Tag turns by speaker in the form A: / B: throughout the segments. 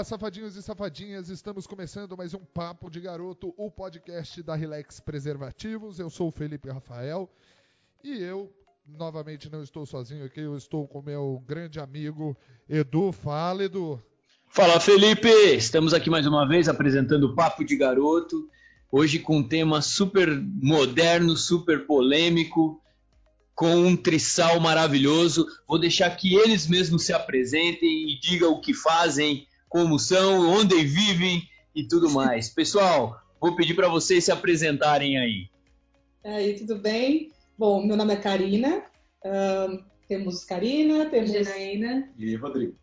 A: Olá, safadinhos e safadinhas, estamos começando mais um Papo de Garoto, o podcast da Relax Preservativos. Eu sou o Felipe Rafael e eu, novamente, não estou sozinho aqui, eu estou com meu grande amigo Edu. Edu.
B: Fala, Felipe! Estamos aqui mais uma vez apresentando o Papo de Garoto, hoje com um tema super moderno, super polêmico, com um trissal maravilhoso. Vou deixar que eles mesmos se apresentem e digam o que fazem, como são, onde vivem e tudo mais. Pessoal, vou pedir para vocês se apresentarem aí.
C: Aí, tudo bem? Bom, meu nome é Karina. Uh, temos Karina, temos
D: Janaína
E: e Rodrigo.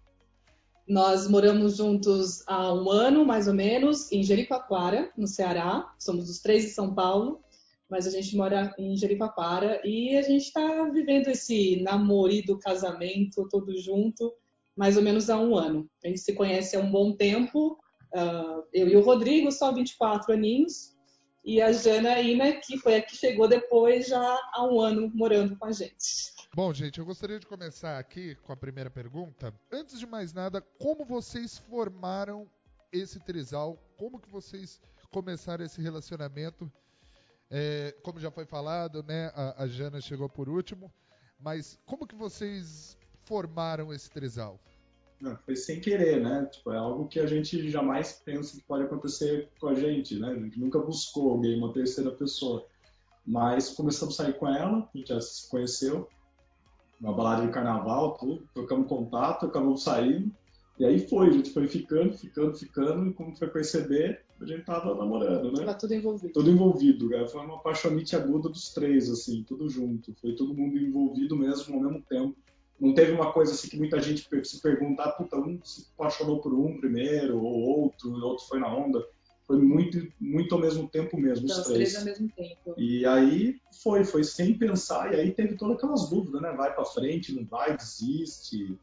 C: Nós moramos juntos há um ano, mais ou menos, em Jericoacoara, no Ceará. Somos os três de São Paulo, mas a gente mora em Jericoacoara e a gente está vivendo esse namoro casamento todo junto mais ou menos há um ano. A gente se conhece há um bom tempo, uh, eu e o Rodrigo, só 24 aninhos, e a Janaína, que foi a que chegou depois, já há um ano morando com a gente.
A: Bom, gente, eu gostaria de começar aqui com a primeira pergunta. Antes de mais nada, como vocês formaram esse trisal? Como que vocês começaram esse relacionamento? É, como já foi falado, né, a, a Jana chegou por último, mas como que vocês formaram esse trisal?
E: Não, foi sem querer, né? Tipo, é algo que a gente jamais pensa que pode acontecer com a gente, né? A gente nunca buscou alguém, uma terceira pessoa. Mas começamos a sair com ela, a gente já se conheceu, uma balada de carnaval, tudo, trocamos contato, acabamos saindo. E aí foi, a gente foi ficando, ficando, ficando, e como foi perceber, a gente tava namorando, né?
C: Tava tudo envolvido.
E: Tudo envolvido, cara. Foi uma apaixonite aguda dos três, assim, tudo junto. Foi todo mundo envolvido mesmo ao mesmo tempo não teve uma coisa assim que muita gente se pergunta, ah, puta, um se apaixonou por um primeiro, ou outro, e outro foi na onda. Foi muito, muito ao mesmo tempo mesmo,
C: então, os três. três ao mesmo tempo.
E: E aí foi, foi sem pensar, e aí teve todas aquelas dúvidas, né? Vai para frente, não vai, desiste.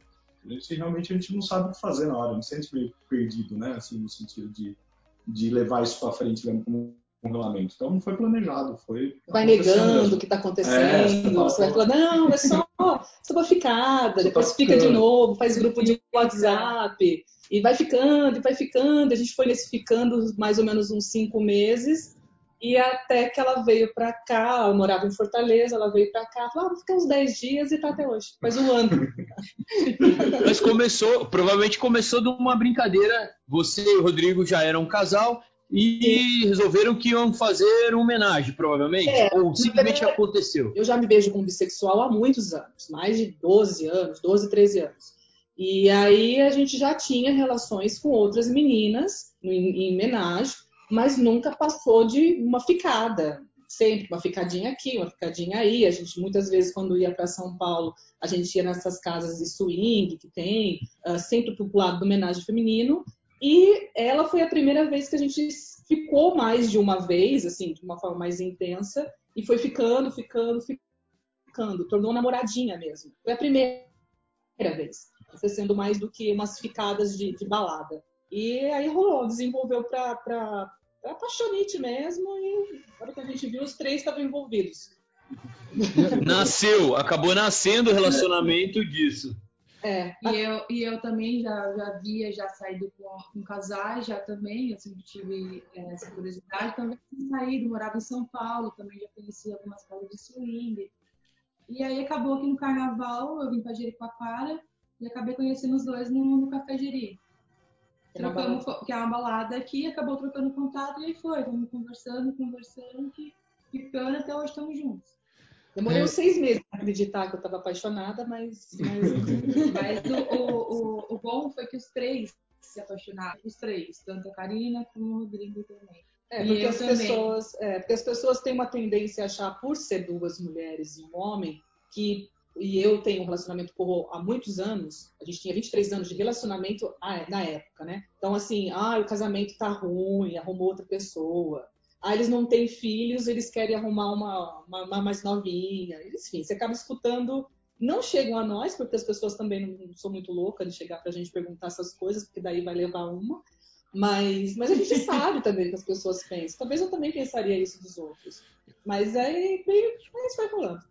E: A gente, realmente a gente não sabe o que fazer na hora, a gente sente meio perdido, né? Assim, no sentido de, de levar isso para frente mesmo como regulamento. Então não foi planejado, foi.
C: Vai negando o que está acontecendo, é, você vai falar, não, é só, só uma ficada, depois fica de novo, faz grupo de WhatsApp, e vai ficando, e vai ficando. A gente foi nesse ficando mais ou menos uns cinco meses, e até que ela veio para cá, eu morava em Fortaleza, ela veio para cá, falou, ah, vou ficar uns 10 dias e tá até hoje, faz um ano.
B: Mas começou, provavelmente começou de uma brincadeira, você e o Rodrigo já eram um casal, e resolveram que iam fazer uma homenagem, provavelmente? É, Ou simplesmente aconteceu?
C: Eu já me vejo como bissexual há muitos anos, mais de 12 anos, 12, 13 anos. E aí a gente já tinha relações com outras meninas em, homenagem, mas nunca passou de uma ficada. Sempre uma ficadinha aqui, uma ficadinha aí. A gente muitas vezes quando ia para São Paulo, a gente ia nessas casas de swing que tem, uh, sempre pro lado do homenagem feminino e ela foi a primeira vez que a gente ficou mais de uma vez, assim, de uma forma mais intensa, e foi ficando, ficando, ficando, tornou namoradinha mesmo. Foi a primeira vez, acontecendo mais do que umas ficadas de, de balada. E aí rolou, desenvolveu pra, pra paixonite mesmo, e na hora que a gente viu, os três estavam envolvidos.
B: Nasceu, acabou nascendo o relacionamento disso.
D: É. E, eu, e eu também já, já via, já saído com, com casais, já também, eu sempre tive é, essa curiosidade. Também tinha saído, morava em São Paulo, também já conheci algumas casas de swing. E aí acabou que no carnaval eu vim para Jericoacoara e acabei conhecendo os dois no, no Café Jeri. Trocamos, que é uma balada aqui, acabou trocando contato e aí foi, vamos conversando, conversando, que ficando até hoje estamos juntos.
C: Demorei é... uns seis meses para acreditar que eu estava apaixonada, mas. Mas,
D: mas o, o, o, bom foi que os três se apaixonaram. Os três, tanto a Karina como o Rodrigo também.
C: É, porque, as pessoas, é, porque as pessoas têm uma tendência a achar, por ser duas mulheres e um homem, que. E eu tenho um relacionamento com há muitos anos, a gente tinha 23 anos de relacionamento ah, na época, né? Então, assim, ah, o casamento tá ruim, arrumou outra pessoa ah, eles não têm filhos, eles querem arrumar uma, uma, uma mais novinha. Enfim, você acaba escutando. Não chegam a nós, porque as pessoas também não são muito loucas de chegar para a gente perguntar essas coisas, porque daí vai levar uma. Mas, mas a gente sabe também que as pessoas pensam. Talvez eu também pensaria isso dos outros. Mas aí, bem, isso vai rolando.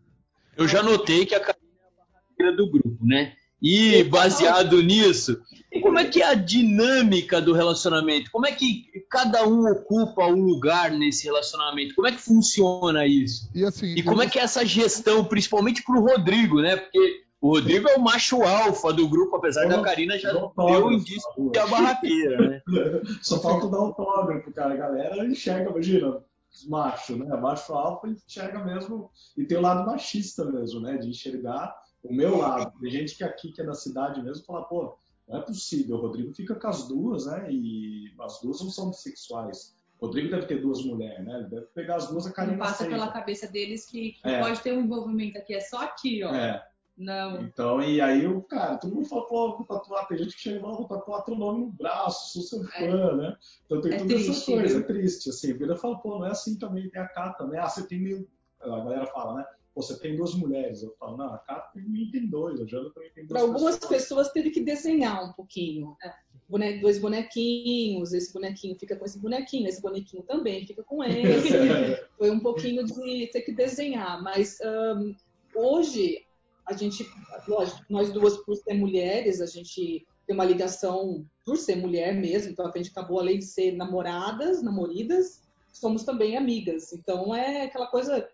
B: Eu já notei que a Karina é a barraqueira do grupo, né? E baseado nisso, E como é que é a dinâmica do relacionamento? Como é que cada um ocupa um lugar nesse relacionamento? Como é que funciona isso?
A: E, assim,
B: E como é que é essa gestão, principalmente pro Rodrigo, né? Porque o Rodrigo é o macho alfa do grupo, apesar da Karina já deu indício de é a barraqueira, né?
E: Só falta dar autógrafo, cara. A galera enxerga, imagina, os machos, né? Macho alfa enxerga mesmo. E tem o lado machista mesmo, né? De enxergar o meu lado. Tem gente que aqui, que é da cidade mesmo, fala, pô, não é possível. O Rodrigo fica com as duas, né? E as duas não são bissexuais. O Rodrigo deve ter duas mulheres, né? Ele deve pegar as duas, a
D: Não
E: Karina
D: passa
E: aceita.
D: pela cabeça deles que, que
E: É.
D: pode ter um envolvimento aqui, é só aqui, ó.
E: É.
D: Não.
E: Então, e aí o cara, todo mundo fala, pô, vou tatuar, tem gente que chega lá, vou tatuar teu nome no braço, sou seu fã, né? Então tem
D: É
E: toda essa
D: triste,
E: coisa,
D: viu?
E: é triste, assim, a vida fala, pô, não é assim também, tem a Cá também, ah, você tem meio, a galera fala, né? Você tem duas mulheres, eu falo, não, a também tem dois, a Jana também tem duas
C: Para algumas
E: pessoas.
C: pessoas teve que desenhar um pouquinho.
D: É.
C: Bone- dois bonequinhos, esse bonequinho fica com esse bonequinho, esse bonequinho também fica com esse. Foi um pouquinho de ter que desenhar, mas ahn, hoje a gente, lógico, nós duas por ser mulheres, a gente tem uma ligação por ser mulher mesmo, então a gente acabou além de ser namoradas, namoridas, somos também amigas. Então é aquela coisa é,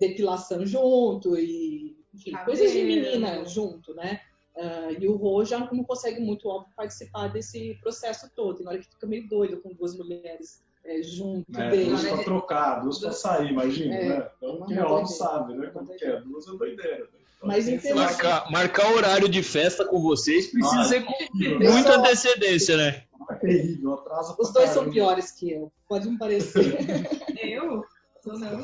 C: depilação junto e enfim, coisas de menina junto, né? Ah, e o Rô já não consegue muito óbvio participar desse processo todo. E na hora que fica meio doido com duas mulheres é, junto
E: É,
C: dele.
E: duas pra trocar, duas pra sair, imagina,
C: É,
E: né? Então quem é
C: doideira.
E: sabe, né? Como que é, duas é doideira. Né? Então,
C: Mas.
B: Marcar, marcar horário de festa com vocês precisa
E: Ah,
B: ser com muita antecedência, né?
E: É terrível, atrasa
C: Os dois são
E: caramba.
C: piores que eu, pode me parecer.
D: Eu? Sou não.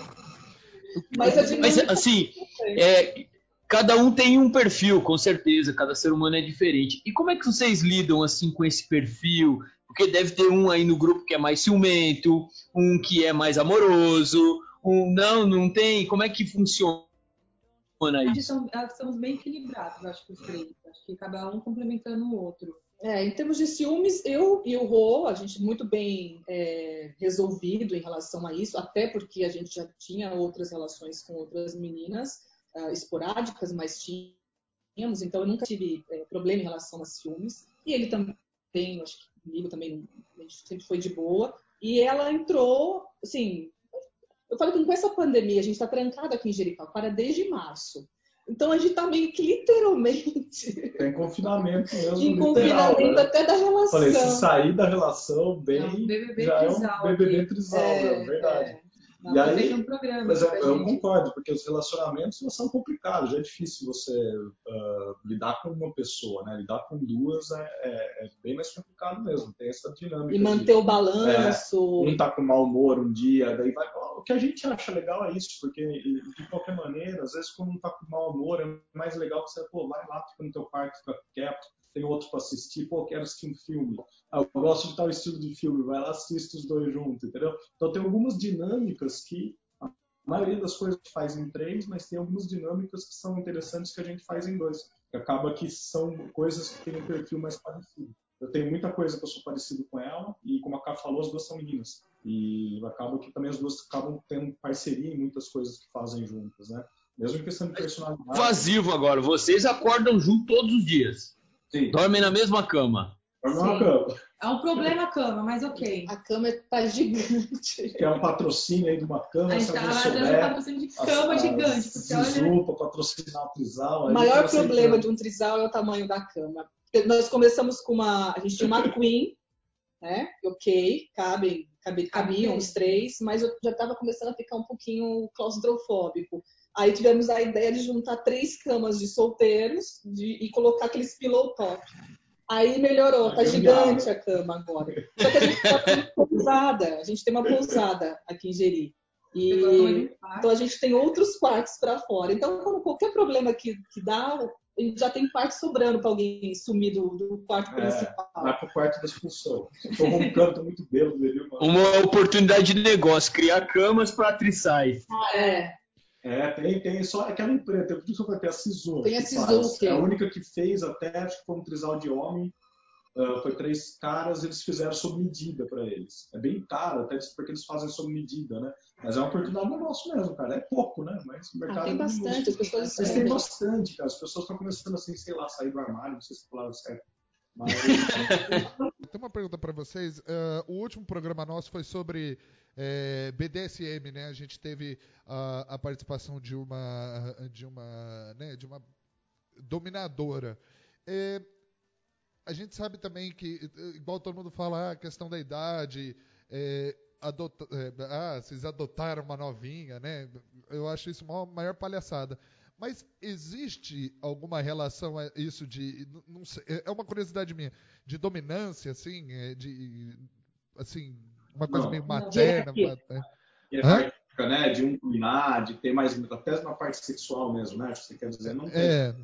C: Mas
B: Mas assim, é, cada um tem um perfil, com certeza, cada ser humano é diferente. E como é que vocês lidam assim com esse perfil? Porque deve ter um aí no grupo que é mais ciumento, um que é mais amoroso, um não, não tem. Como é que funciona isso?
D: que somos bem equilibrados, acho que os três. Acho que cada um complementando o outro.
C: É, em termos de ciúmes, eu e o Rô, a gente muito bem é, resolvido em relação a isso, até porque a gente já tinha outras relações com outras meninas ah, esporádicas, mas tínhamos, então eu nunca tive é, problema em relação a ciúmes. E ele também, acho que comigo também, a gente sempre foi de boa. E ela entrou, assim, eu falei que com essa pandemia, a gente está trancado aqui em Jericoacoara desde março. Então a gente está meio que literalmente
E: Tem confinamento mesmo.
C: em
E: literal,
C: confinamento
E: né?
C: até da relação.
E: Falei, se sair da relação bem,
D: É um BBB
E: já é
D: trisal
E: um BBB
D: aqui.
E: trisal, é, verdade.
C: é.
D: Dá
E: E aí-
D: um programa.
E: Mas eu,
D: pra
E: eu
D: gente.
E: concordo, porque os relacionamentos são complicados, já é difícil você ah, lidar com uma pessoa, né? Lidar com duas é, é- é bem mais complicado mesmo, tem essa dinâmica.
C: E
E: de-
C: manter o balanço.
E: um tá com mau humor um dia, daí vai. O que a gente acha legal é isso, porque de qualquer maneira, às vezes quando um tá com mau humor, é mais legal que você, pô, vai lá, fica no teu quarto, fica quieto, tem outro pra assistir, pô, quero assistir um filme. Ah, eu gosto de tal estilo de filme, vai lá, assiste os dois juntos, entendeu? Então tem algumas dinâmicas que a maioria das coisas faz em três, mas tem algumas dinâmicas que são interessantes que a gente faz em dois. Que acaba que são coisas que têm um perfil mais parecido. Eu tenho muita coisa que eu sou parecido com ela, e como a Ká falou, as duas são meninas. E acaba que também as duas acabam tendo parceria em muitas coisas que fazem juntas, né? Mesmo em questão de personalidade.
B: Invasivo agora, vocês acordam junto todos os dias.
E: Sim,
B: Dormem na mesma cama.
E: dorme numa
D: Sim.
E: cama.
D: É um problema a cama, mas ok.
C: A cama tá gigante.
E: Que é um patrocínio aí de uma cama,
D: A gente tá
E: souber.
D: patrocínio de cama gigante, porque olha.
E: Patrocinar o Trisal.
C: O maior problema de um trisal é o tamanho da cama. Nós começamos com uma. A gente tinha uma queen, né? Ok, cabem, cabe, cabiam os três, mas eu já estava começando a ficar um pouquinho claustrofóbico. Aí tivemos a ideia de juntar três camas de solteiros de- e colocar aqueles pillow top. Aí melhorou, tá
E: Aí
C: gigante a cama agora. Só que a gente tem uma pousada, a gente tem uma pousada aqui em Jeri. E então a gente tem outros quartos para fora. Então, qualquer problema que, que dá, a gente já tem quarto sobrando para alguém sumir do, do quarto
E: É,
C: principal.
E: Vai pro quarto da expulsão. Tô roncando, tô muito bêbado, mano?
B: Uma oportunidade de negócio, criar camas para trissais.
C: É,
E: É, tem, tem só aquela empresa, tem, por isso que vai ter a Sisu.
C: Tem a Sisu,
E: É
C: é-
E: a única que fez até, acho que foi um trisal de homem. ah, foi três caras, eles fizeram sob medida para eles. É bem caro, até porque eles fazem sob medida, né? Mas é uma oportunidade de negócio mesmo, cara. É pouco, né? Mas o mercado
C: ah, tem
E: é
C: bastante, as pessoas
E: Mas tem bastante, cara. As pessoas estão começando assim, sei lá, sair do armário, não sei se a palavra certa. Mas,
A: Tem uma pergunta para vocês. Uh, o último programa nosso foi sobre é, BDSM, né? A gente teve a, a participação de uma, de uma, né, de uma dominadora. É, a gente sabe também que, igual todo mundo fala, ah, a questão da idade, é, é, ah, vocês adotaram uma novinha, né? Eu acho isso uma maior palhaçada. Mas existe alguma relação a isso de, não sei, é uma curiosidade minha, de dominância, assim, é, de, assim, uma coisa
E: Não.
A: meio materna?
C: Hierarquia.
A: ma-
E: hierárquica, né? De um dominar, de ter mais, até na parte sexual mesmo, né? Você quer dizer, não tem.
A: É,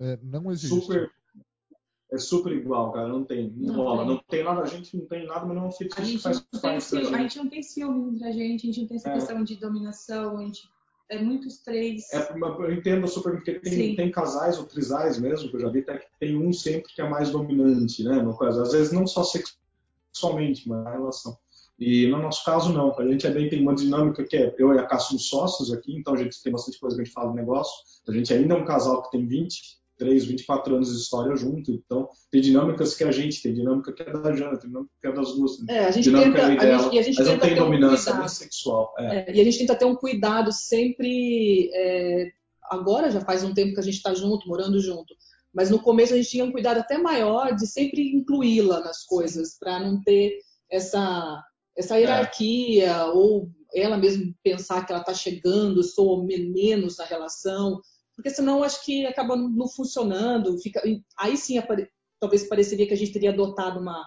A: é, não existe.
E: super é super igual, cara. Não tem, não,
D: Não
E: rola,
D: tem.
E: não tem nada. A gente não tem nada, mas não é um
D: A gente,
E: faz
D: não
E: parte
D: ciúme, a
E: gente.
D: não tem ciúme entre a gente, a gente não tem essa
E: É.
D: questão de dominação, a gente é muitos três.
E: É, uma- eu entendo super, porque tem, tem casais ou trisais mesmo, que eu já vi, até que tem um sempre que é mais dominante, né? No caso, às vezes não só sexualmente, mas na relação. E no nosso caso, não. A gente é bem, tem uma dinâmica que é, eu e a Cássio somos sócios aqui, então a gente tem bastante coisa que a gente fala de negócio. A gente ainda é um casal que tem 23, 24 anos de história junto, então tem dinâmicas que a gente tem, dinâmica que é da Jana, tem dinâmica que é das duas.
C: É, a gente
E: dinâmica
C: tenta,
E: é
C: a
E: dela,
C: gente, e a gente
E: mas não tem
C: um
E: dominância
C: cuidado.
E: nem sexual. É.
C: É, e a gente tenta ter um cuidado sempre. é, agora já faz um tempo que a gente está junto, morando junto. Mas no começo a gente tinha um cuidado até maior de sempre incluí-la nas coisas, para não ter essa, essa hierarquia, ou ela mesmo pensar que ela está chegando, sou men- menos na relação. Porque senão acho que acaba não- funcionando. Fica, aí sim apare- talvez pareceria que a gente teria adotado uma,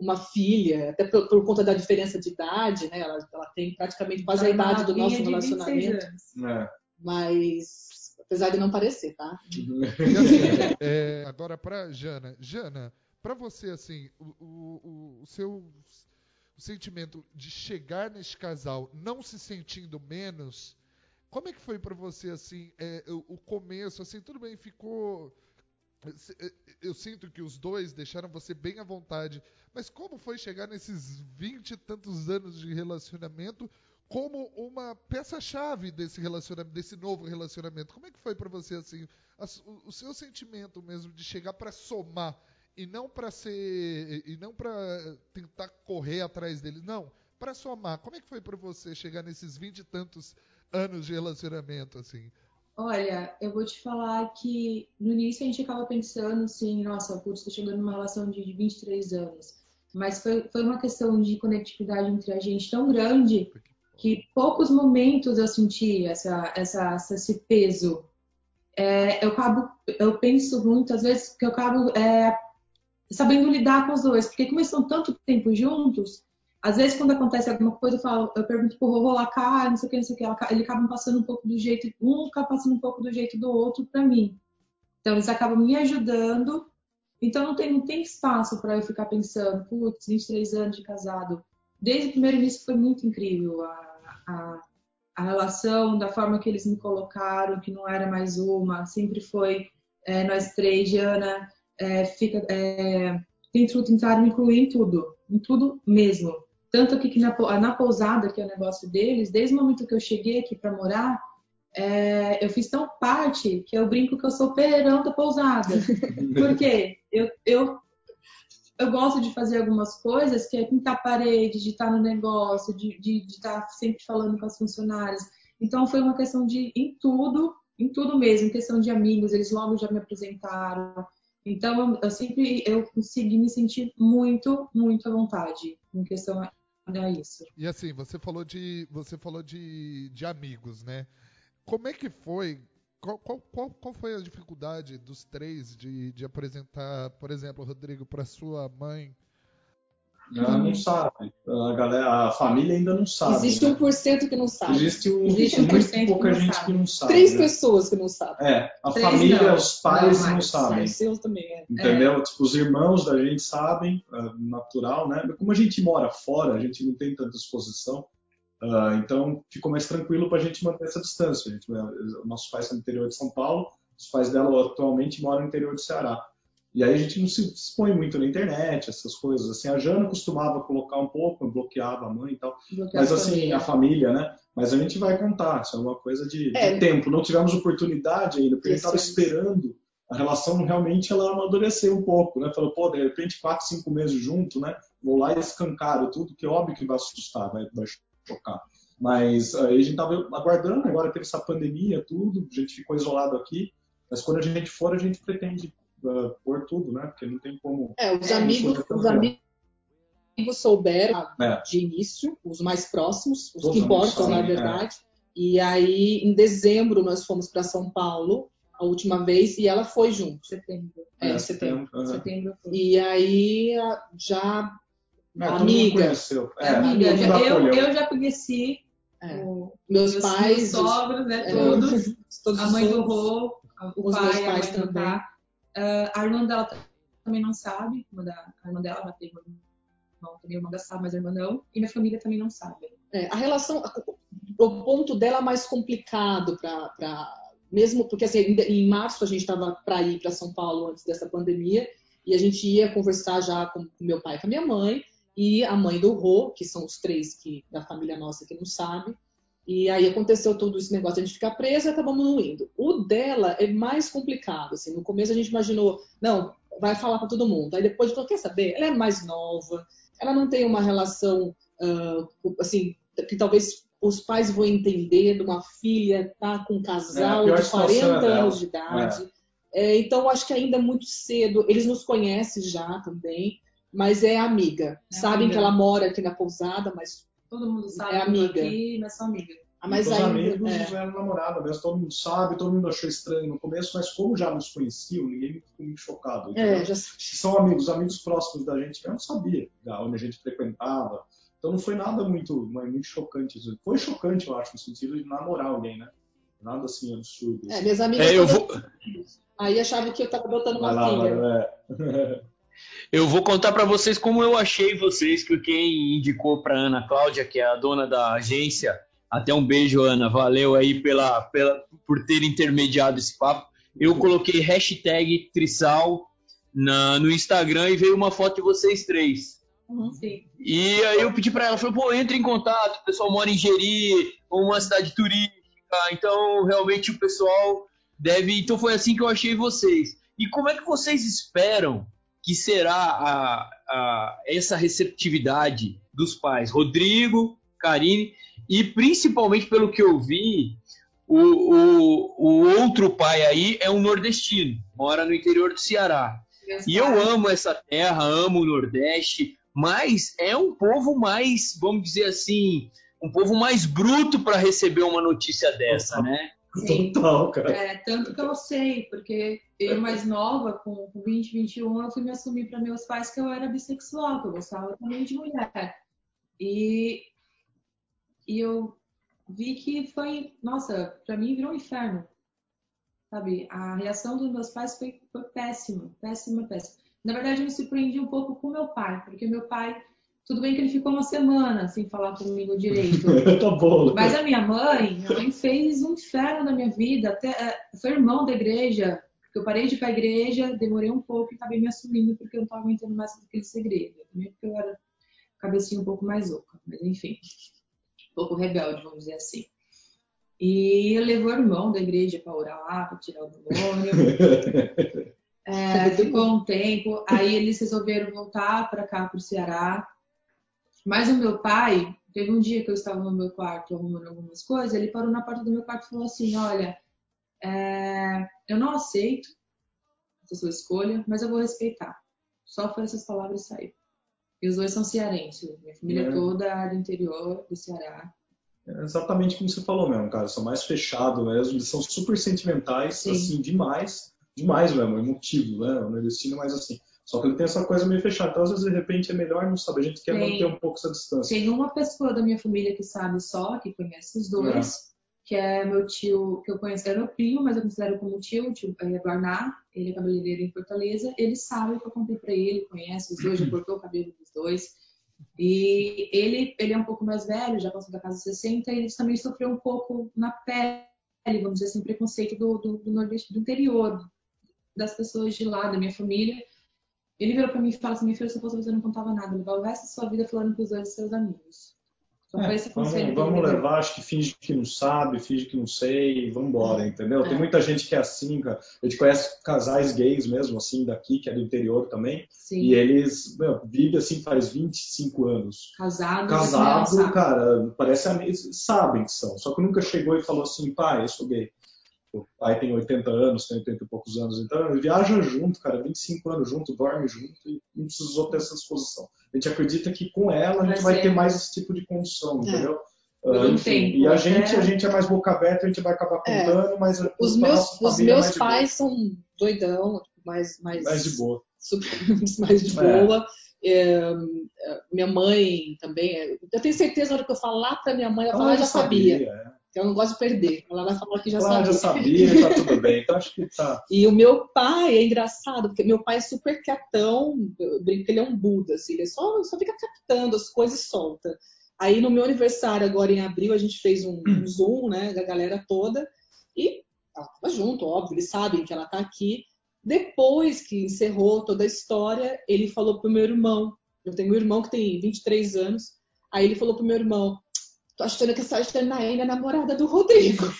C: uma filha, até por, por conta da diferença de idade, né? Ela, ela tem praticamente quase a
D: é
C: idade do nosso
D: novinha de 26
C: relacionamento.
E: É.
C: mas apesar de não parecer, tá?
A: E assim, é, agora para Jana. Jana, para você, assim, o, o- o seu sentimento de chegar neste casal não se sentindo menos, como é que foi para você, assim, é, o, o começo, assim, tudo bem, ficou... é, Eu sinto que os dois deixaram você bem à vontade, mas como foi chegar nesses vinte e tantos anos de relacionamento como uma peça-chave desse relacionamento, desse novo relacionamento. Como é que foi para você assim, o seu sentimento mesmo de chegar para somar e não para ser e não para tentar correr atrás dele, não, para somar. Como é que foi para você chegar nesses vinte e tantos anos de relacionamento assim?
D: Olha, eu vou te falar que no início a gente acaba pensando assim, nossa, putz, tô chegando numa relação de 23 anos. Mas foi, foi uma questão de conectividade entre a gente tão grande que poucos momentos eu senti essa, essa, esse peso. É, eu, acabo, eu penso muitas vezes que eu acabo é, sabendo lidar com os dois, porque como eles estão tanto tempo juntos, às vezes quando acontece alguma coisa, eu, falo, eu pergunto pro Rorô lá, cara, não sei o que, não sei o que, ela- ele acaba passando um pouco do jeito, um acaba passando um pouco do jeito do outro para mim. Então eles acabam me ajudando, então não tem, não tem espaço para eu ficar pensando, putz, 23 anos de casado. Desde o primeiro início foi muito incrível a, a, a relação, da forma que eles me colocaram, que não era mais uma, sempre foi é, nós três, Diana, é, fica, é, tentaram, incluir em tudo, em tudo mesmo. Tanto que, na, na pousada, que é o negócio deles, desde o momento que eu cheguei aqui para morar, é, eu fiz tão parte que eu brinco que eu sou perão da pousada. Por quê? Eu, eu, eu gosto de fazer algumas coisas que é pintar parede, de estar no negócio, de, de, de estar sempre falando com as funcionárias. Então foi uma questão de em tudo, em tudo mesmo, em questão de amigos, eles logo já me apresentaram. Então eu, sempre eu consegui me sentir muito, muito à vontade em questão a isso.
A: E assim, você falou de você falou de, de amigos, né? Como é que foi? Qual, qual, qual, qual foi a dificuldade dos três de, de apresentar, por exemplo, Rodrigo, para sua mãe?
E: Ela não sabe. A, galera, a família ainda não sabe.
C: Existe
E: né?
C: 1% que não sabe.
E: Existe, um,
C: Existe
E: muito
D: 1% que
E: pouca
D: não
E: gente
D: sabe.
E: que não sabe.
C: Três
E: né?
C: pessoas que não sabem.
E: É, a
D: Três
E: família,
D: não.
E: os pais
D: Não,
E: não, sabem.
C: Os seus também, é.
E: Entendeu? Tipo, os irmãos da gente sabem, ah, natural, né? Como a gente mora fora, a gente não tem tanta exposição, ah, então ficou mais tranquilo para a gente manter essa distância. A gente, né, nossos pais são do interior de São Paulo, os pais dela atualmente moram no interior do Ceará. E aí a gente não se expõe muito na internet, essas coisas. Assim, a Jana costumava colocar um pouco, bloqueava a mãe e tal.
D: Bloquear
E: Mas assim,
D: família.
E: a família, né? Mas a gente vai contar, isso é uma coisa de, de
C: É.
E: tempo. Não tivemos oportunidade ainda, porque a gente estava
C: Isso.
E: esperando a relação realmente ela amadureceu um pouco, né? Falou, pô, de repente, quatro, cinco meses junto, né? Vou lá e escancaro tudo, que é óbvio que vai assustar, vai, vai chocar. Mas aí a gente estava aguardando, agora teve essa pandemia, tudo, a gente ficou isolado aqui, mas quando a gente for, a gente pretende uh, pôr tudo, né? Porque não tem como.
C: É, os amigos, os amigos souberam é. de início, os mais próximos, os Todos que importam, na é. verdade. É. E aí, em dezembro, nós fomos para São Paulo a última vez e ela foi junto.
D: Setembro.
C: É, é setembro. Uhum. setembro e aí já
E: não, amiga.
D: É, amiga. Eu, eu já conheci
C: é. o, meus, meus pais, meus
D: sogros, né? Todos. todos a mãe do Rô, o
C: os
D: pai,
C: meus pais também. Tá.
D: Uh, a irmã dela também não sabe. A irmã dela vai ter irmão também, a irmã dela sabe, mas a irmã não. E minha família também não sabe.
C: É, a relação, o ponto dela é mais complicado para mesmo porque assim, em março a gente estava para ir para São Paulo antes dessa pandemia e a gente ia conversar já com meu pai com a minha mãe e a mãe do Rô, que são os três que da família nossa que não sabe. E aí aconteceu todo esse negócio de a gente ficar presa e acabamos não indo. O dela é mais complicado. Assim, no começo a gente imaginou, não, vai falar para todo mundo. Aí depois, quer saber? Ela é mais nova, ela não tem uma relação, uh, assim, que talvez os pais vão entender de uma filha tá com um casal é, de 40 anos de idade. É. É, então, acho que ainda é muito cedo. Eles nos conhecem já também, mas é amiga. É Sabem amiga. que ela mora aqui na pousada, mas
D: todo mundo sabe
C: é amiga.
D: Aqui, mas são amiga.
E: Ah, mas Os amigos é. eram namorada mesmo, todo mundo sabe, todo mundo achou estranho no começo, mas como já nos conheciam, ninguém ficou muito chocado.
C: É, já...
E: São amigos, amigos próximos da gente mesmo sabia onde a gente frequentava, então não foi nada muito, muito chocante. Foi chocante, eu acho, no sentido de namorar alguém, né? Nada assim absurdo.
C: É, minhas amigas.
B: É, eu vou...
C: Aí achavam que eu tava botando uma lá, filha.
B: É. eu vou contar para vocês como eu achei vocês, que quem indicou para Ana Cláudia, que é a dona da agência. Até um beijo, Ana. Valeu aí pela, pela, por ter intermediado esse papo. Eu coloquei hashtag Trissal na, no Instagram e veio uma foto de vocês três.
D: Uhum. E
B: aí eu pedi para ela, falei, pô, entre em contato, o pessoal mora em Jeri, uma cidade turística, então realmente o pessoal deve. Então foi assim que eu achei vocês. E como é que vocês esperam que será a, a, essa receptividade dos pais? Rodrigo, Karine, e principalmente pelo que eu vi, o, o, o outro pai aí é um nordestino, mora no interior do Ceará. E eu amo essa terra, amo o Nordeste, mas é um povo mais, vamos dizer assim, um povo mais bruto para receber uma notícia dessa, né?
D: Sim.
E: Total, cara.
D: É, tanto que eu sei, porque eu mais nova, com 20, 21, eu fui me assumir para meus pais que eu era bissexual, que eu gostava também de mulher. E, e eu vi que foi, nossa, para mim virou um inferno. Sabe? A reação dos meus pais foi, foi péssima, péssima, péssima. Na verdade, eu me surpreendi um pouco com meu pai, porque meu pai, tudo bem que ele ficou uma semana sem falar comigo direito.
E: tá bom.
D: Mas a minha mãe, minha mãe fez um inferno na minha vida. Até, é, foi irmão da igreja, porque eu parei de ir para a igreja, demorei um pouco e acabei me assumindo porque eu não estava aguentando mais aquele segredo. Também porque eu era cabecinha um pouco mais oca, mas enfim, um pouco rebelde, vamos dizer assim. E eu levou o irmão da igreja para orar lá, para tirar o demônio. É, ficou um tempo, aí eles resolveram voltar para cá, para o Ceará. Mas o meu pai, teve um dia que eu estava no meu quarto arrumando algumas coisas, ele parou na porta do meu quarto e falou assim: Olha, é, eu não aceito essa sua escolha, mas eu vou respeitar. Só foi essas palavras sair. E os dois são cearenses, minha família é. toda é do interior do Ceará.
E: É exatamente como você falou mesmo, cara. São mais fechados mesmo, eles são super sentimentais, Sim. assim, demais demais mesmo, emotivo, né? O nordestino é mais assim. Só que ele tem essa coisa meio fechada. Então, às vezes, de repente, é melhor não saber. A gente quer tem, manter um pouco essa distância.
D: Tem uma pessoa da minha família que sabe só, que conhece os dois, é. que é meu tio, que eu conheço, é meu primo, mas eu considero como tio, o tio é Guarná, ele é cabeleireiro em Fortaleza. Ele sabe que eu contei pra ele, conhece os dois, já cortou o cabelo dos dois. E ele, ele é um pouco mais velho, já passou da casa dos 60, e ele também sofreu um pouco na pele, vamos dizer assim, preconceito do, do, do Nordeste, do interior, das pessoas de lá, da minha família. Ele virou para mim e falou assim: minha filha, se fosse você não contava nada, levava o resto da sua vida falando com os dois seus amigos. Então,
E: É, vamos, vamos levar, acho que finge que não sabe, finge que não sei, vamos embora, entendeu? Tem
D: É.
E: muita gente que é assim, cara. A gente conhece casais gays mesmo, assim, daqui, que é do interior também,
D: Sim.
E: e eles, meu, vivem assim faz 25 anos.
D: Casado,
E: Casado,
D: criança.
E: cara, parece amigos, sabem que são, só que nunca chegou e falou assim, pai, eu sou gay. O pai tem 80 anos, tem 80 e poucos anos, então ele viaja junto, cara, 25 anos junto, dorme junto e não precisou ter essa exposição. A gente acredita que com ela a
D: Vai
E: gente vai
D: ser.
E: ter mais esse tipo de condição,
C: É.
E: entendeu?
D: Um
E: enfim,
D: tempo,
E: e a
D: até-
E: gente, a gente é mais boca aberta, a gente vai acabar
C: É.
E: contando, mas
C: Os meus, os
E: é
C: meus
E: boa.
C: pais são doidão, mais, mais,
E: mais de boa.
C: super- mais de
E: É.
C: boa. É, minha mãe também. é, Eu tenho certeza, na hora que eu falar pra minha mãe, ela vai
E: Ela
C: já sabia.
E: É.
C: Eu não gosto de perder. Ela vai falar que já
E: Ela
C: sabia.
E: já sabia, tá tudo bem. Então acho que tá.
C: E o meu pai é engraçado, porque meu pai é super quietão, eu brinco que ele é um Buda, assim, ele só, só fica captando as coisas e solta. Aí no meu aniversário, agora em abril, a gente fez um, um Zoom, né, da galera toda, e ela tava junto, óbvio, eles sabem que ela tá aqui. Depois que encerrou toda a história, ele falou pro meu irmão, eu tenho um irmão que tem 23 anos, aí ele falou pro meu irmão, tô achando que essa Janaína é namorada do Rodrigo.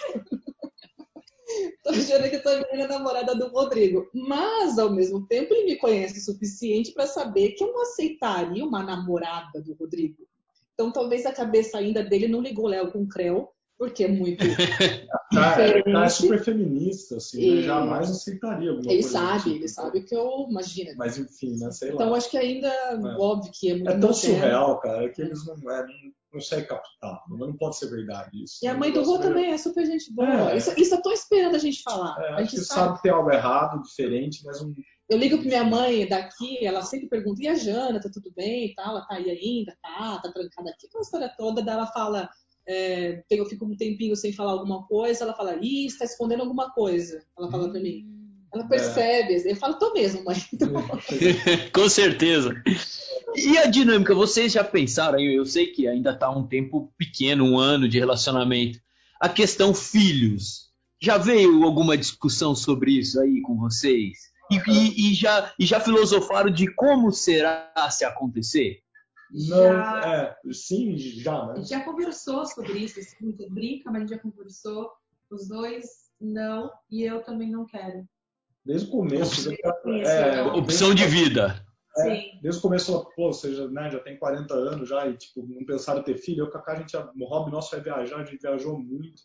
C: Tô achando que essa menina é namorada do Rodrigo. Mas, ao mesmo tempo, ele me conhece o suficiente para saber que eu não aceitaria uma namorada do Rodrigo. Então, talvez a cabeça ainda dele não ligou Léo com Creu, porque é muito.
E: Cara, é,
C: Diferente.
E: cara, é super feminista, assim, né?
C: E-
E: jamais aceitaria alguma
C: ele
E: coisa do
C: sabe,
E: tipo.
C: ele sabe que eu. Imagina.
E: Mas enfim, né? Sei
C: Então,
E: lá.
C: acho que ainda, óbvio que é muito
E: É tão
C: moderno.
E: surreal, cara, que eles não, é, não, não captar. Mas não pode ser verdade isso.
C: E a mãe do Rô também é super gente boa.
E: É.
C: Isso, isso eu tô esperando a gente falar.
E: É,
C: a gente sabe.
E: sabe que tem algo errado, diferente, mas um.
C: Eu ligo pra minha mãe daqui, ela sempre pergunta, e a Jana, tá tudo bem e tal? Ela tá aí ainda? Tá, tá trancada aqui, aquela história toda. Daí ela fala, é, eu fico um tempinho sem falar alguma coisa, ela fala, ih, você tá escondendo alguma coisa. Ela fala pra mim. Ela percebe, eu falo, tô mesmo, mãe. Então,
B: Com certeza. E a dinâmica, vocês já pensaram aí? Eu sei que ainda tá um tempo pequeno, um ano de relacionamento. A questão filhos. Já veio alguma discussão sobre isso aí com vocês? E, e- e já, e já filosofaram de como será se acontecer?
E: Não,
D: Já-
E: é, sim, já,
D: A
E: né?
D: gente já conversou sobre isso, assim, brinca, mas a gente já conversou. Os dois não, e eu também não quero.
E: Desde o começo.
D: Isso,
E: é,
D: não.
B: Opção de vida.
E: É,
D: Sim.
E: Desde o começo, ela, pô, você já, né, já tem 40 anos já e tipo, não pensaram em ter filho. Eu e o Kaká, a gente, já- o hobby nosso é viajar, a gente viajou muito.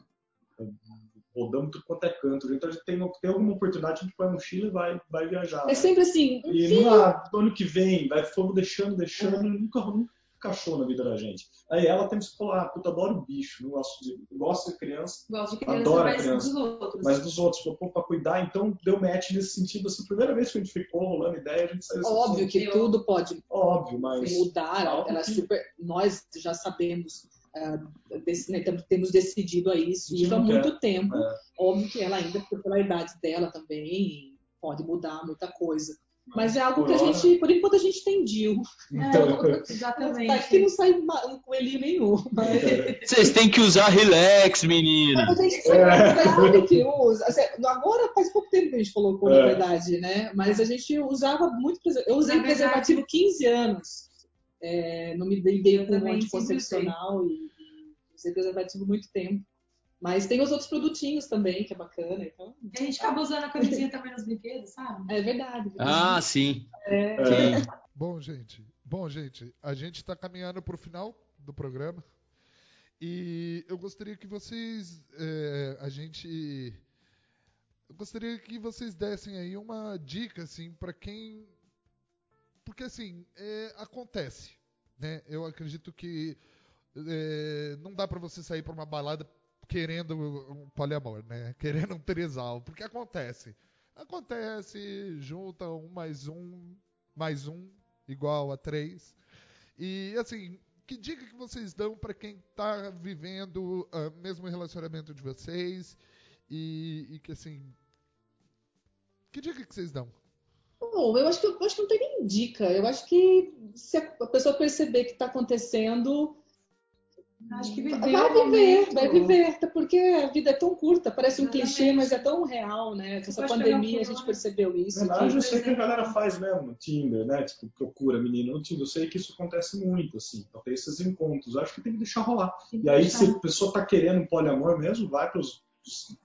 E: Rodamos tudo quanto é canto. Então a gente tem, tem alguma oportunidade, a gente põe a mochila e vai, vai viajar.
C: é
E: né?
C: sempre assim, um
E: E
C: filho.
E: no, no ano que vem, vai fogo deixando, deixando, nunca, nunca cachou na vida da gente. Aí ela tem que falar, ah, puta, adoro bicho, não gosto de, gosto de criança,
D: Gosto de criança,
E: Adoro
D: mas
E: criança.
D: dos outros.
E: mas dos outros, falou, pô, pra cuidar, então deu match nesse sentido, assim, primeira vez que a gente ficou rolando ideia, a gente saiu assim,
C: Óbvio que
D: Eu-
C: tudo pode
E: óbvio, mas
C: mudar, ela é
E: que-
C: super. Nós já sabemos, ah, desse- né, temos- decidido a isso, isso há
E: não
C: muito tempo.
E: É.
C: Óbvio que ela ainda, por- pela idade dela também, pode mudar muita coisa. Mas é algo que a gente, por enquanto, a gente tem deal.
D: É, exatamente.
C: Aqui não sai um coelhinho nenhum. Mas
B: Vocês têm que usar relax, menino.
C: a gente sabe, sabe que usa. assim, agora faz pouco tempo que a gente colocou, na
E: É.
C: verdade, né? Mas a gente usava muito. Eu usei
D: verdade-
C: preservativo 15 anos. É, não me dei bem com um anticoncepcional e, e usei preservativo muito tempo. Mas tem os outros produtinhos também, que é bacana. Então,
D: A gente acaba usando a camisinha também nos brinquedos, sabe?
C: é verdade.
B: Ah, sim.
E: É,
A: Bom, gente, bom, gente, a gente está caminhando para o final do programa e eu gostaria que vocês, é, a gente, eu gostaria que vocês dessem aí uma dica, assim, para quem, porque assim, é, acontece, né? Eu acredito que é, não dá para você sair para uma balada querendo um poliamor, né? Querendo um trisal, porque acontece. Acontece, junta um mais um, mais um, igual a três. E assim, que dica que vocês dão para quem está vivendo o mesmo relacionamento de vocês? E, e que assim. Que dica que vocês dão?
C: Bom, eu acho que, eu acho que não tem nem dica. Eu acho que se a pessoa perceber que está acontecendo,
D: Acho que viver
C: Vai viver, vai viver, até porque a vida é tão curta, parece um
D: Exatamente.
C: clichê, mas é tão real, né? Com essa pandemia a gente
D: fulano.
C: percebeu isso.
E: Na verdade,
C: que-
E: eu sei que a galera faz mesmo no Tinder, né? Tipo, procura menino no Tinder. Eu sei que isso acontece muito, assim. Então tem esses encontros. Eu acho que tem que deixar rolar.
D: Tem
E: E aí,
D: deixar.
E: se a pessoa tá querendo um poliamor mesmo, vai pros, pros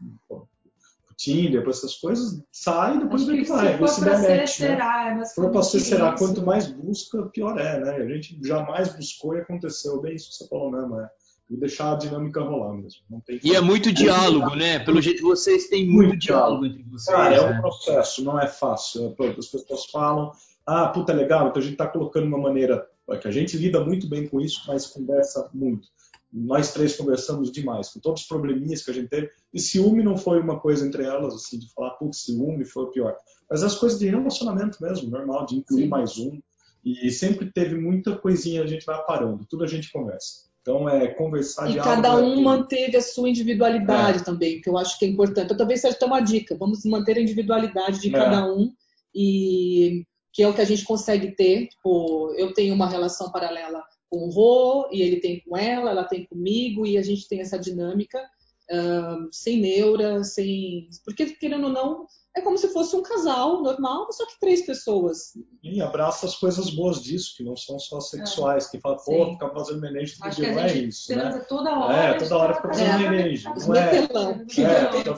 E: Tinder, pra essas coisas, sai e depois
D: Acho
E: vê
D: que
E: que vai.
D: se for
E: se
D: pra
E: der
D: ser,
E: match, né?
D: será. Mas
E: Se for pra ser,
D: isso.
E: será. Quanto mais busca, pior é, né? A gente jamais buscou e aconteceu. Bem isso que você falou mesmo, é. E deixar a dinâmica rolar mesmo. Não tem
B: E é muito diálogo, né? Pelo jeito vocês têm muito,
E: Muito
B: diálogo entre vocês.
E: Cara, é
B: né?
E: um processo, não é fácil. É, As pessoas falam, ah, puta, legal, então a gente tá colocando uma maneira que a gente lida muito bem com isso, mas conversa muito. Nós três conversamos demais, com todos os probleminhas que a gente teve. E ciúme não foi uma coisa entre elas, assim, de falar, putz, ciúme foi o pior. Mas as coisas de relacionamento mesmo, normal, de incluir
C: Sim.
E: mais um. E sempre teve muita coisinha, a gente vai parando, tudo a gente conversa. Então é conversar
C: E
E: diálogo
C: cada
E: é
C: um
E: tudo.
C: manteve a sua individualidade também, que eu acho que é importante. Então, talvez seja até uma dica. Vamos manter a individualidade de
E: É.
C: cada um e que é o que a gente consegue ter. Tipo, eu tenho uma relação paralela com o Rô e ele tem com ela, ela tem comigo e a gente tem essa dinâmica sem neura, sem porque querendo ou não é como se fosse um casal normal, só que três pessoas.
E: E abraça as coisas boas disso, que não são só sexuais, que fala, pô,
C: É. Sim.
E: ficar fazendo todo dia,
D: a
E: não é isso, né?
D: toda hora.
E: É, toda hora fica
D: fazendo
C: fazendo
E: neném,
C: Os
E: não é?
C: metelão.
E: É, então,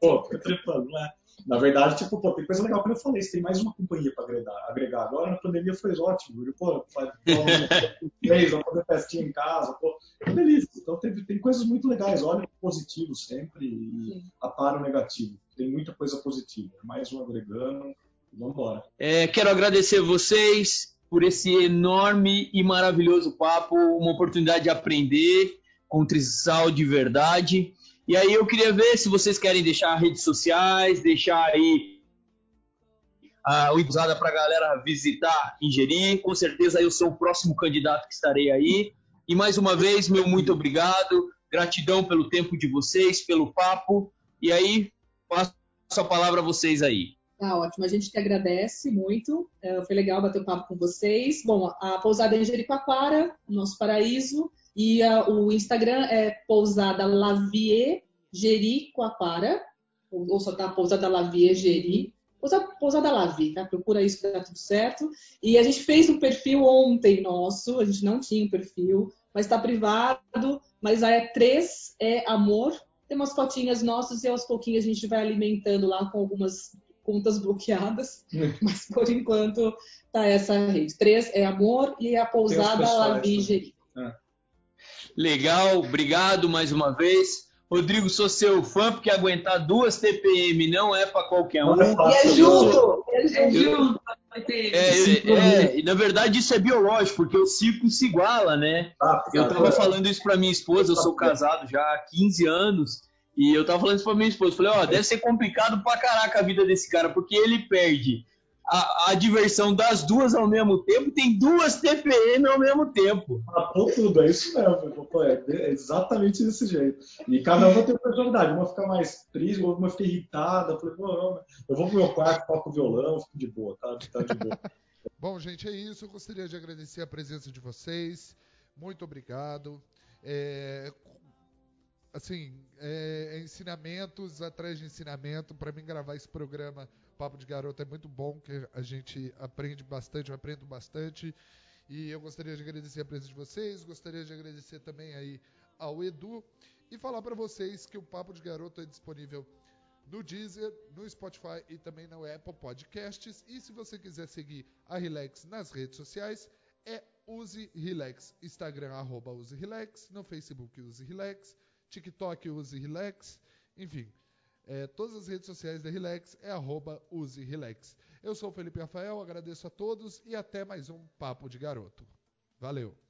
E: pô, fica trepando, não é? Na verdade, tipo, pô, tem coisa legal que eu falei, você tem mais uma companhia para agregar, agregar. Agora na pandemia foi ótimo, viu? pô, faz três, vamos fazer festinha em casa, pô, que delícia. Então teve, tem coisas muito legais, olha o positivo sempre e apara o negativo. Tem muita coisa positiva, mais um agregando, vamos embora.
B: É, quero agradecer vocês por esse enorme e maravilhoso papo, uma oportunidade de aprender com Trisal de verdade. E aí eu queria ver se vocês querem deixar redes sociais, deixar aí a o usada para a galera visitar, ingerir. Com certeza eu sou o próximo candidato que estarei aí. E mais uma vez, meu muito obrigado. Gratidão pelo tempo de vocês, pelo papo. E aí, passo a palavra a vocês aí.
C: Tá ótimo, a gente que agradece muito. É, foi legal bater um papo com vocês. Bom, a pousada em Jericoacoara, nosso paraíso, e a- o Instagram é pousada Lavier Jericoacoara, ou, ou só tá pousada Lavier Jeri. Pousada, pousada Lavi, tá? Procura isso que dá tudo certo. E a gente fez um perfil ontem nosso, a gente não tinha um perfil, mas está privado, mas a é 3 é amor. Tem umas fotinhas nossas e aos pouquinhos a gente vai alimentando lá com algumas contas bloqueadas, mas por enquanto tá essa rede. Três é amor e a pousada
E: pessoais
C: Lavi
E: também.
C: Jeri.
B: Legal, obrigado mais uma vez. Rodrigo, sou seu fã, porque aguentar duas TPM não é para qualquer um.
E: É
C: E é junto! É
D: É
C: junto.
B: É, é, é, e na verdade isso é biológico, porque o ciclo se iguala, né?
E: Ah,
B: Eu tava falando isso pra minha esposa, eu sou casado já há 15 anos, e eu tava falando isso pra minha esposa. Falei, ó, deve ser complicado pra caraca a vida desse cara, porque ele perde a, a diversão das duas ao mesmo tempo, tem duas TPM ao mesmo tempo.
E: Matou tudo, é isso mesmo. É é exatamente desse jeito. E cada uma tem personalidade. Uma fica mais triste, uma fica irritada. Eu falei, pô, não, eu vou pro meu quarto, toco violão, fico de boa, tá, tá de boa.
A: Bom, gente, é isso. Eu gostaria de agradecer a presença de vocês. Muito obrigado. É, assim, é, ensinamentos atrás de ensinamento. Para mim, gravar esse programa Papo de Garoto é muito bom, que a gente aprende bastante, eu aprendo bastante. E eu gostaria de agradecer a presença de vocês. Gostaria de agradecer também aí ao Edu e falar para vocês que o Papo de Garoto é disponível no Deezer, no Spotify e também no Apple Podcasts. E se você quiser seguir a Relax nas redes sociais, é Use Relax. Instagram, arroba Use Relax. No Facebook, Use Relax. TikTok, Use Relax. Enfim, é, todas as redes sociais da Relax é arroba Use Relax. Eu sou o Felipe Rafael, agradeço a todos e até mais um Papo de Garoto. Valeu!